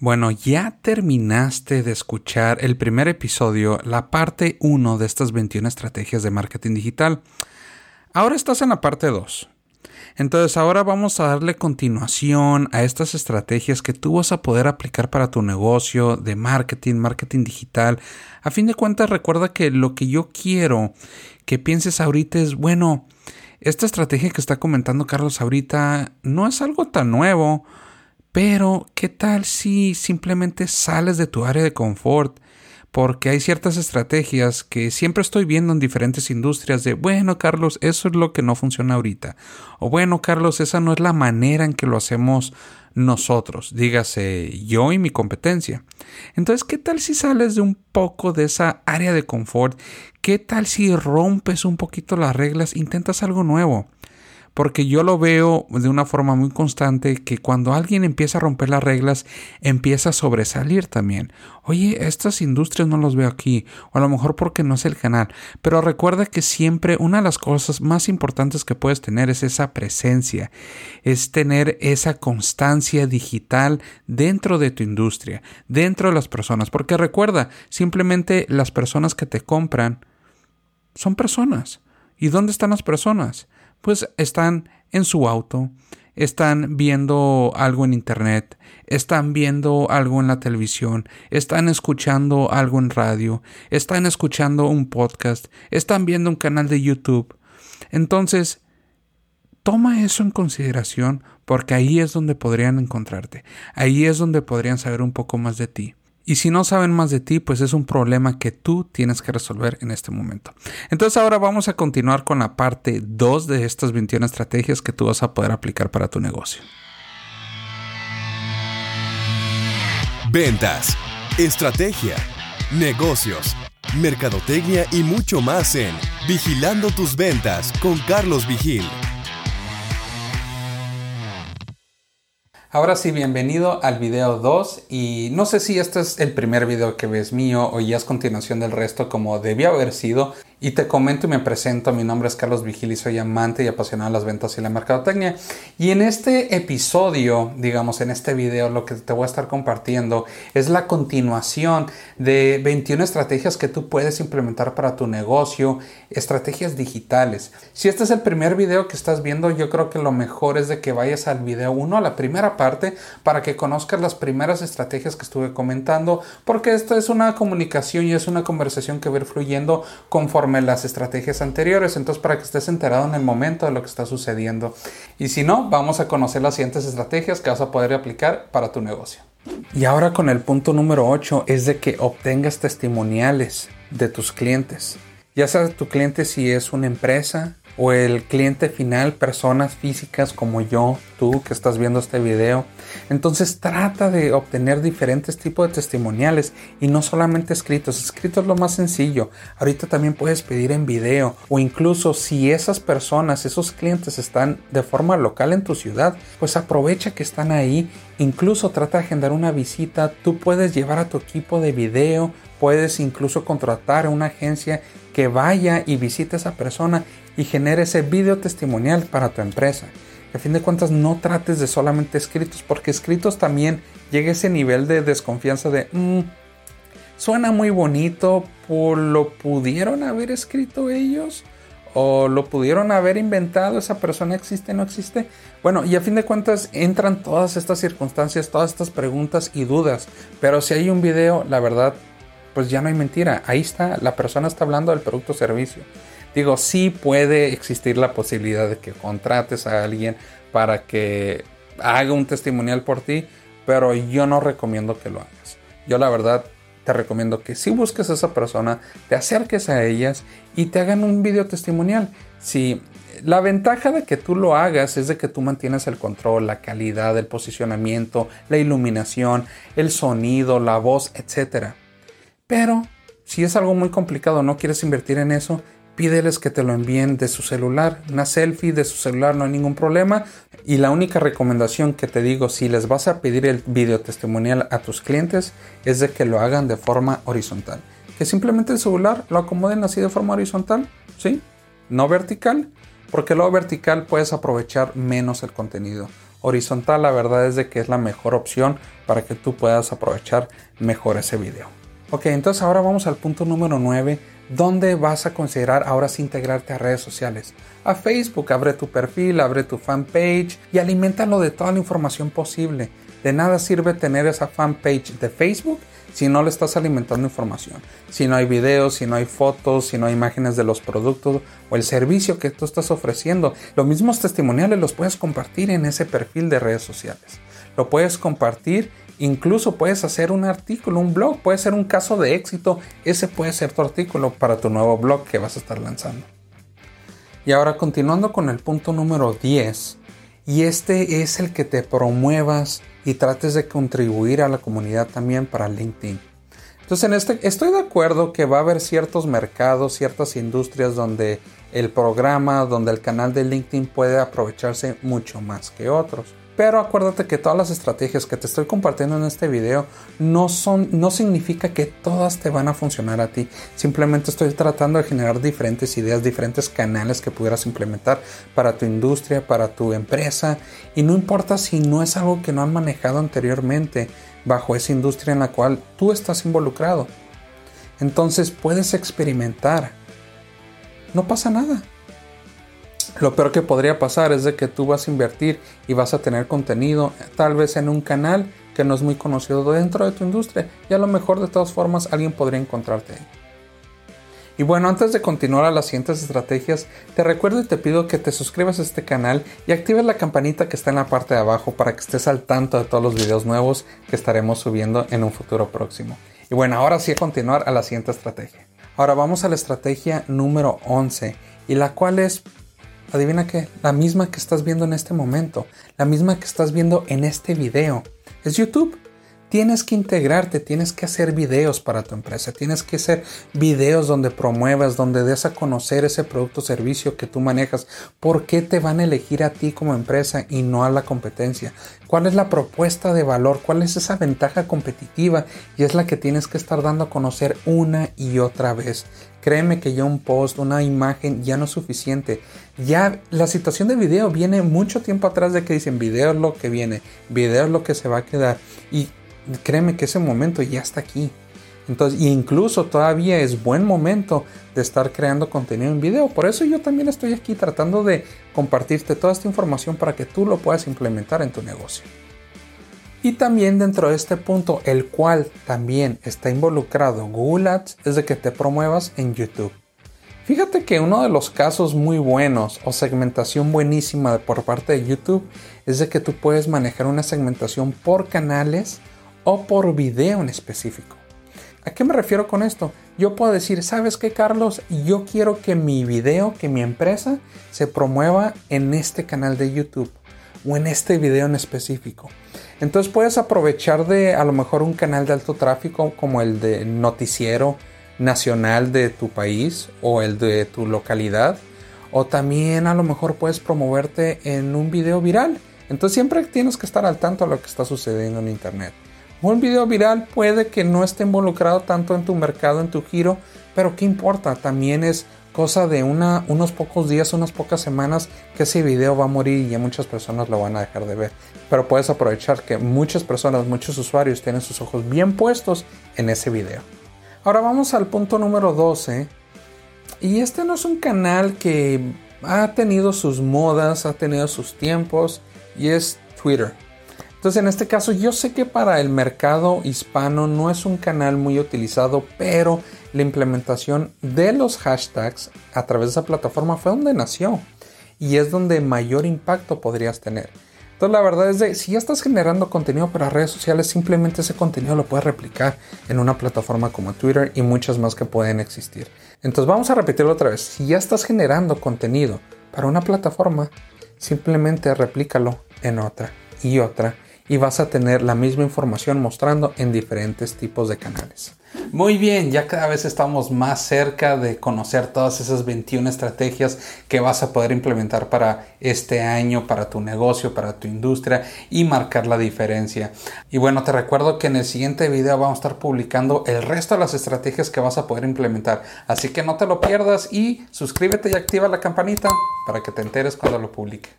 Bueno, ya terminaste de escuchar el primer episodio, la parte 1 de estas 21 estrategias de marketing digital. Ahora estás en la parte 2. Entonces ahora vamos a darle continuación a estas estrategias que tú vas a poder aplicar para tu negocio de marketing, marketing digital. A fin de cuentas recuerda que lo que yo quiero que pienses ahorita es, bueno, esta estrategia que está comentando Carlos ahorita no es algo tan nuevo pero, ¿qué tal si simplemente sales de tu área de confort? Porque hay ciertas estrategias que siempre estoy viendo en diferentes industrias de, bueno, Carlos, eso es lo que no funciona ahorita. O bueno, Carlos, esa no es la manera en que lo hacemos nosotros, dígase yo y mi competencia. Entonces, ¿qué tal si sales de un poco de esa área de confort? ¿Qué tal si rompes un poquito las reglas, intentas algo nuevo? Porque yo lo veo de una forma muy constante que cuando alguien empieza a romper las reglas, empieza a sobresalir también. Oye, estas industrias no los veo aquí, o a lo mejor porque no es el canal, pero recuerda que siempre una de las cosas más importantes que puedes tener es esa presencia, es tener esa constancia digital dentro de tu industria, dentro de las personas, porque recuerda, simplemente las personas que te compran son personas. ¿Y dónde están las personas? Pues están en su auto, están viendo algo en internet, están viendo algo en la televisión, están escuchando algo en radio, están escuchando un podcast, están viendo un canal de YouTube. Entonces, toma eso en consideración porque ahí es donde podrían encontrarte, ahí es donde podrían saber un poco más de ti. Y si no saben más de ti, pues es un problema que tú tienes que resolver en este momento. Entonces ahora vamos a continuar con la parte 2 de estas 21 estrategias que tú vas a poder aplicar para tu negocio. Ventas, estrategia, negocios, mercadotecnia y mucho más en Vigilando tus ventas con Carlos Vigil. Ahora sí, bienvenido al video 2 y no sé si este es el primer video que ves mío o ya es continuación del resto como debía haber sido, y te comento y me presento, mi nombre es Carlos Vigil y soy amante y apasionado de las ventas y la mercadotecnia. Y en este episodio, digamos en este video, lo que te voy a estar compartiendo es la continuación de 21 estrategias que tú puedes implementar para tu negocio, estrategias digitales. Si este es el primer video que estás viendo, yo creo que lo mejor es de que vayas al video 1, a la primera parte, para que conozcas las primeras estrategias que estuve comentando, porque esto es una comunicación y es una conversación que va fluyendo conforme las estrategias anteriores, entonces para que estés enterado en el momento de lo que está sucediendo. Y si no, vamos a conocer las siguientes estrategias que vas a poder aplicar para tu negocio. Y ahora con el punto número 8 es de que obtengas testimoniales de tus clientes. Ya sea tu cliente si es una empresa, o el cliente final, personas físicas como yo, tú que estás viendo este video. Entonces trata de obtener diferentes tipos de testimoniales y no solamente escritos. Escritos es lo más sencillo. Ahorita también puedes pedir en video o incluso si esas personas, esos clientes están de forma local en tu ciudad, pues aprovecha que están ahí. Incluso trata de agendar una visita. Tú puedes llevar a tu equipo de video. Puedes incluso contratar a una agencia que vaya y visite a esa persona y genere ese video testimonial para tu empresa. a fin de cuentas no trates de solamente escritos, porque escritos también llega ese nivel de desconfianza de mm, suena muy bonito, ¿por lo pudieron haber escrito ellos? ¿O lo pudieron haber inventado? ¿Esa persona existe no existe? Bueno, y a fin de cuentas entran todas estas circunstancias, todas estas preguntas y dudas. Pero si hay un video, la verdad, pues ya no hay mentira. Ahí está, la persona está hablando del producto o servicio. Digo, sí puede existir la posibilidad de que contrates a alguien para que haga un testimonial por ti, pero yo no recomiendo que lo hagas. Yo la verdad te recomiendo que si busques a esa persona, te acerques a ellas y te hagan un video testimonial. Si la ventaja de que tú lo hagas es de que tú mantienes el control, la calidad, el posicionamiento, la iluminación, el sonido, la voz, etc. Pero si es algo muy complicado, no quieres invertir en eso, pídeles que te lo envíen de su celular, una selfie de su celular, no hay ningún problema. Y la única recomendación que te digo, si les vas a pedir el video testimonial a tus clientes, es de que lo hagan de forma horizontal. Que simplemente el celular lo acomoden así de forma horizontal, ¿sí? No vertical, porque luego vertical puedes aprovechar menos el contenido. horizontal la verdad es de que es la mejor opción para que tú puedas aprovechar mejor ese video. Ok, entonces ahora vamos al punto número 9, donde vas a considerar ahora sí integrarte a redes sociales. A Facebook, abre tu perfil, abre tu fanpage y alimentalo de toda la información posible. De nada sirve tener esa fanpage de Facebook si no le estás alimentando información. Si no hay videos, si no hay fotos, si no hay imágenes de los productos o el servicio que tú estás ofreciendo. Los mismos testimoniales los puedes compartir en ese perfil de redes sociales. Lo puedes compartir, incluso puedes hacer un artículo, un blog, puede ser un caso de éxito. Ese puede ser tu artículo para tu nuevo blog que vas a estar lanzando. Y ahora continuando con el punto número 10, y este es el que te promuevas y trates de contribuir a la comunidad también para LinkedIn. Entonces, en este estoy de acuerdo que va a haber ciertos mercados, ciertas industrias donde el programa, donde el canal de LinkedIn puede aprovecharse mucho más que otros. Pero acuérdate que todas las estrategias que te estoy compartiendo en este video no son, no significa que todas te van a funcionar a ti. Simplemente estoy tratando de generar diferentes ideas, diferentes canales que pudieras implementar para tu industria, para tu empresa. Y no importa si no es algo que no han manejado anteriormente bajo esa industria en la cual tú estás involucrado. Entonces puedes experimentar. No pasa nada. Lo peor que podría pasar es de que tú vas a invertir y vas a tener contenido tal vez en un canal que no es muy conocido dentro de tu industria y a lo mejor de todas formas alguien podría encontrarte ahí. Y bueno, antes de continuar a las siguientes estrategias, te recuerdo y te pido que te suscribas a este canal y actives la campanita que está en la parte de abajo para que estés al tanto de todos los videos nuevos que estaremos subiendo en un futuro próximo. Y bueno, ahora sí a continuar a la siguiente estrategia. Ahora vamos a la estrategia número 11 y la cual es Adivina qué, la misma que estás viendo en este momento, la misma que estás viendo en este video. Es YouTube. Tienes que integrarte, tienes que hacer videos para tu empresa, tienes que hacer videos donde promuevas, donde des a conocer ese producto o servicio que tú manejas. ¿Por qué te van a elegir a ti como empresa y no a la competencia? ¿Cuál es la propuesta de valor? ¿Cuál es esa ventaja competitiva? Y es la que tienes que estar dando a conocer una y otra vez. Créeme que ya un post, una imagen ya no es suficiente. Ya la situación de video viene mucho tiempo atrás de que dicen video es lo que viene, video es lo que se va a quedar. Y créeme que ese momento ya está aquí. Entonces, incluso todavía es buen momento de estar creando contenido en video. Por eso yo también estoy aquí tratando de compartirte toda esta información para que tú lo puedas implementar en tu negocio. Y también dentro de este punto, el cual también está involucrado Google Ads, es de que te promuevas en YouTube. Fíjate que uno de los casos muy buenos o segmentación buenísima por parte de YouTube es de que tú puedes manejar una segmentación por canales o por video en específico. ¿A qué me refiero con esto? Yo puedo decir, ¿sabes qué, Carlos? Yo quiero que mi video, que mi empresa se promueva en este canal de YouTube o en este video en específico. Entonces puedes aprovechar de a lo mejor un canal de alto tráfico como el de noticiero nacional de tu país o el de tu localidad. O también a lo mejor puedes promoverte en un video viral. Entonces siempre tienes que estar al tanto de lo que está sucediendo en internet. Un video viral puede que no esté involucrado tanto en tu mercado, en tu giro, pero ¿qué importa? También es cosa de unos pocos días, unas pocas semanas que ese video va a morir y ya muchas personas lo van a dejar de ver. Pero puedes aprovechar que muchas personas, muchos usuarios tienen sus ojos bien puestos en ese video. Ahora vamos al punto número 12. Y este no es un canal que ha tenido sus modas, ha tenido sus tiempos y es Twitter. Entonces en este caso yo sé que para el mercado hispano no es un canal muy utilizado, pero la implementación de los hashtags a través de esa plataforma fue donde nació y es donde mayor impacto podrías tener. Entonces la verdad es que si ya estás generando contenido para redes sociales, simplemente ese contenido lo puedes replicar en una plataforma como Twitter y muchas más que pueden existir. Entonces vamos a repetirlo otra vez. Si ya estás generando contenido para una plataforma, simplemente replícalo en otra y otra y vas a tener la misma información mostrando en diferentes tipos de canales. Muy bien, ya cada vez estamos más cerca de conocer todas esas 21 estrategias que vas a poder implementar para este año, para tu negocio, para tu industria y marcar la diferencia. Y bueno, te recuerdo que en el siguiente video vamos a estar publicando el resto de las estrategias que vas a poder implementar. Así que no te lo pierdas y suscríbete y activa la campanita para que te enteres cuando lo publique.